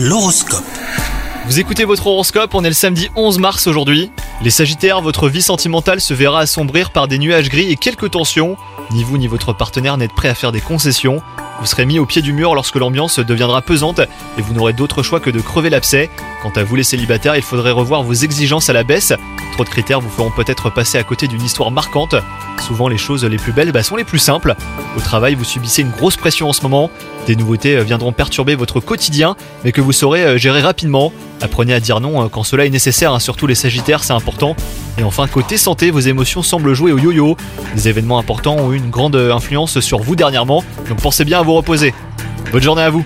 L'horoscope. Vous écoutez votre horoscope, on est le samedi 11 mars aujourd'hui. Les Sagittaires, votre vie sentimentale se verra assombrir par des nuages gris et quelques tensions. Ni vous ni votre partenaire n'êtes prêt à faire des concessions. Vous serez mis au pied du mur lorsque l'ambiance deviendra pesante et vous n'aurez d'autre choix que de crever l'abcès. Quant à vous les célibataires, il faudrait revoir vos exigences à la baisse. Trop de critères vous feront peut-être passer à côté d'une histoire marquante. Souvent les choses les plus belles bah, sont les plus simples. Au travail, vous subissez une grosse pression en ce moment. Des nouveautés euh, viendront perturber votre quotidien, mais que vous saurez euh, gérer rapidement. Apprenez à dire non euh, quand cela est nécessaire, hein, surtout les Sagittaires, c'est important. Et enfin, côté santé, vos émotions semblent jouer au yo-yo. Des événements importants ont eu une grande influence sur vous dernièrement, donc pensez bien à vous reposer. Bonne journée à vous